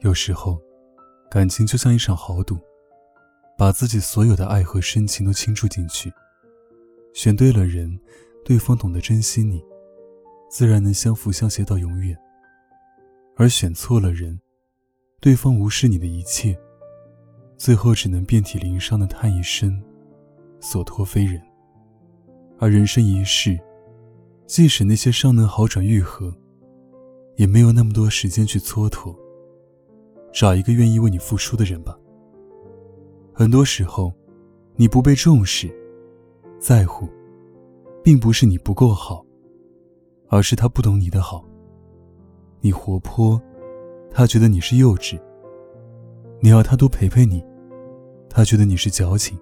有时候，感情就像一场豪赌，把自己所有的爱和深情都倾注进去。选对了人，对方懂得珍惜你，自然能相扶相携到永远；而选错了人，对方无视你的一切。最后只能遍体鳞伤的叹一声：“所托非人。”而人生一世，即使那些伤能好转愈合，也没有那么多时间去蹉跎。找一个愿意为你付出的人吧。很多时候，你不被重视、在乎，并不是你不够好，而是他不懂你的好。你活泼，他觉得你是幼稚；你要他多陪陪你。他觉得你是矫情，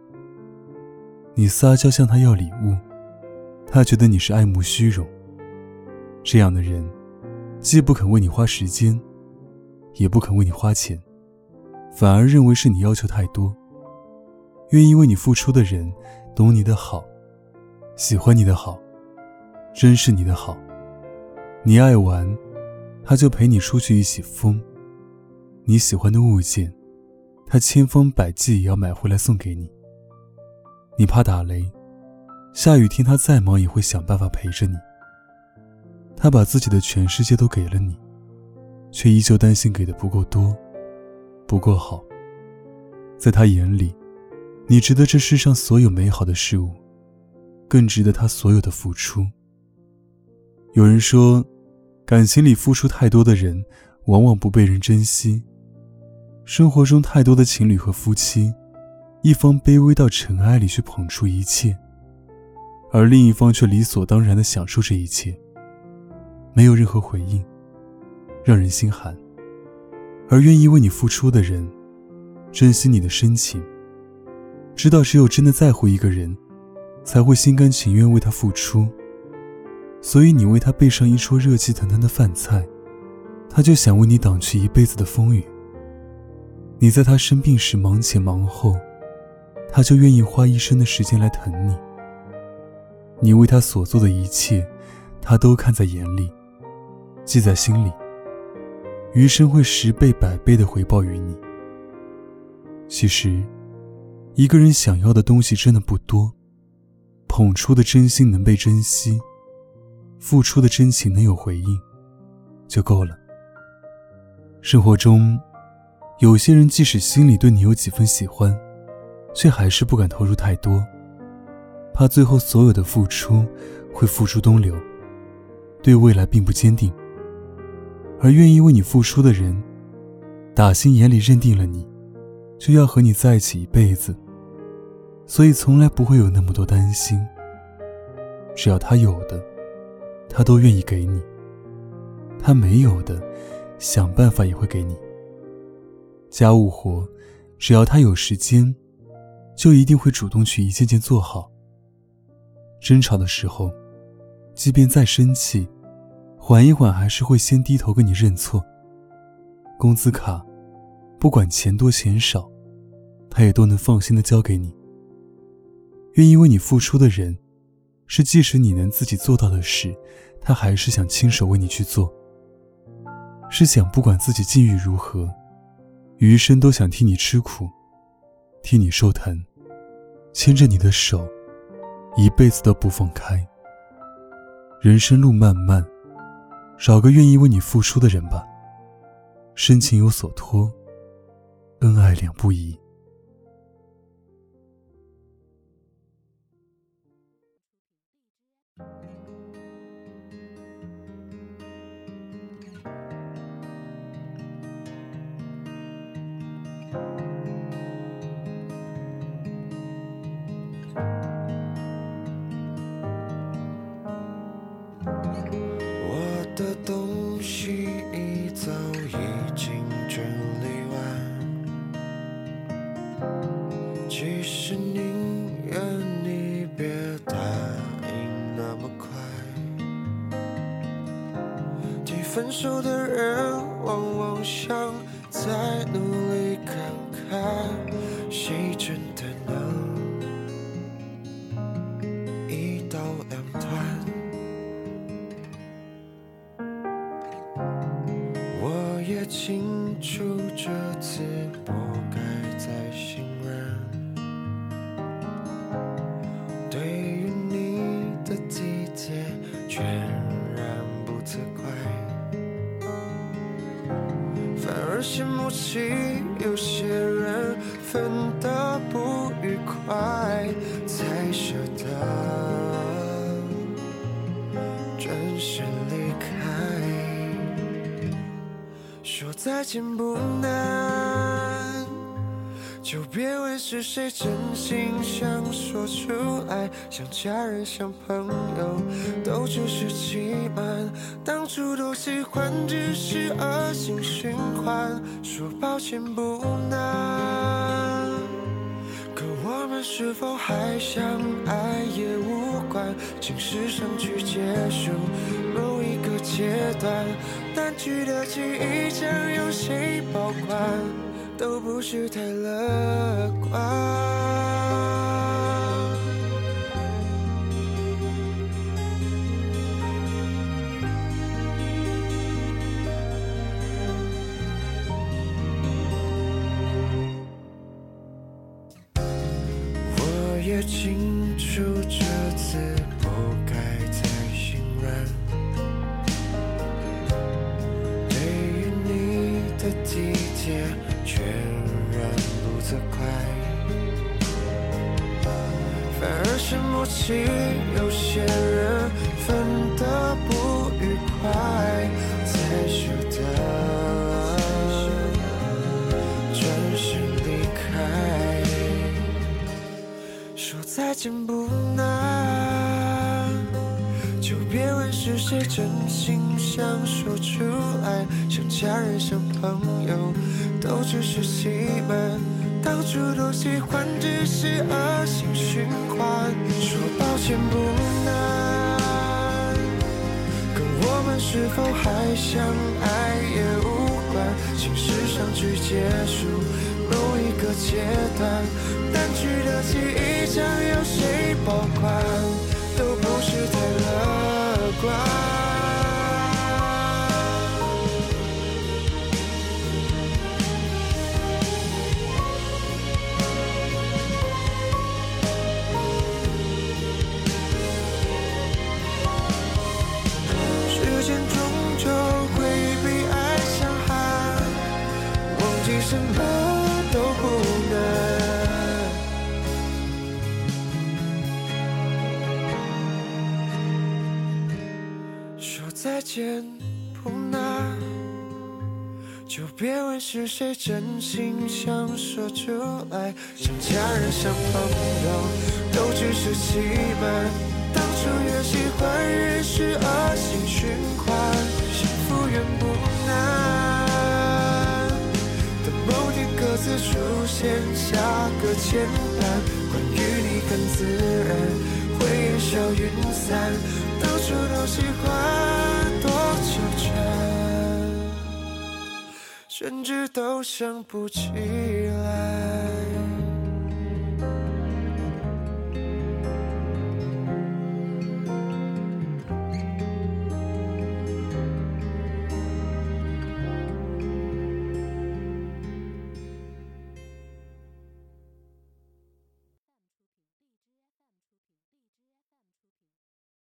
你撒娇向他要礼物，他觉得你是爱慕虚荣。这样的人，既不肯为你花时间，也不肯为你花钱，反而认为是你要求太多。愿意为你付出的人，懂你的好，喜欢你的好，珍视你的好。你爱玩，他就陪你出去一起疯。你喜欢的物件。他千方百计也要买回来送给你。你怕打雷，下雨天他再忙也会想办法陪着你。他把自己的全世界都给了你，却依旧担心给的不够多，不够好。在他眼里，你值得这世上所有美好的事物，更值得他所有的付出。有人说，感情里付出太多的人，往往不被人珍惜。生活中太多的情侣和夫妻，一方卑微到尘埃里去捧出一切，而另一方却理所当然的享受这一切，没有任何回应，让人心寒。而愿意为你付出的人，珍惜你的深情，知道只有真的在乎一个人，才会心甘情愿为他付出。所以你为他备上一桌热气腾腾的饭菜，他就想为你挡去一辈子的风雨。你在他生病时忙前忙后，他就愿意花一生的时间来疼你。你为他所做的一切，他都看在眼里，记在心里，余生会十倍百倍的回报于你。其实，一个人想要的东西真的不多，捧出的真心能被珍惜，付出的真情能有回应，就够了。生活中。有些人即使心里对你有几分喜欢，却还是不敢投入太多，怕最后所有的付出会付诸东流，对未来并不坚定。而愿意为你付出的人，打心眼里认定了你，就要和你在一起一辈子，所以从来不会有那么多担心。只要他有的，他都愿意给你；他没有的，想办法也会给你。家务活，只要他有时间，就一定会主动去一件件做好。争吵的时候，即便再生气，缓一缓还是会先低头跟你认错。工资卡，不管钱多钱少，他也都能放心的交给你。愿意为你付出的人，是即使你能自己做到的事，他还是想亲手为你去做。是想不管自己境遇如何。余生都想替你吃苦，替你受疼，牵着你的手，一辈子都不放开。人生路漫漫，找个愿意为你付出的人吧，深情有所托，恩爱两不疑。的东西你早已经整理完，其实宁愿你别答应那么快。提分手的人往往想再努力看看，谁真的能。起有些人分得不愉快，才舍得转身离开。说再见不难，就别问是谁真心想说出来，像家人像朋友，都只是欺瞒。当初多喜欢，只是恶性循环。说抱歉不难，可我们是否还相爱也无关，请时尚去结束某一个阶段。淡去的记忆将由谁保管，都不是太乐观。我也经贴，全然不责怪，反而羡慕起有些人分得不愉快，才舍得转身离开。说再见不难。就别问是谁真心想说出来，像家人像朋友，都只是欺瞒。当初都喜欢，只是恶性循环。说抱歉不难，可我们是否还相爱也无关。请时尚去结束某一个阶段，淡去的记忆将由谁保管？都不是太乐观。见不难，就别问是谁真心想说出来，像家人像朋友，都只是欺瞒。当初越喜欢越是恶性循环，幸福远不难。等某天各自出现，下个牵绊，关于你很自然，会烟消云散。甚至都想不起来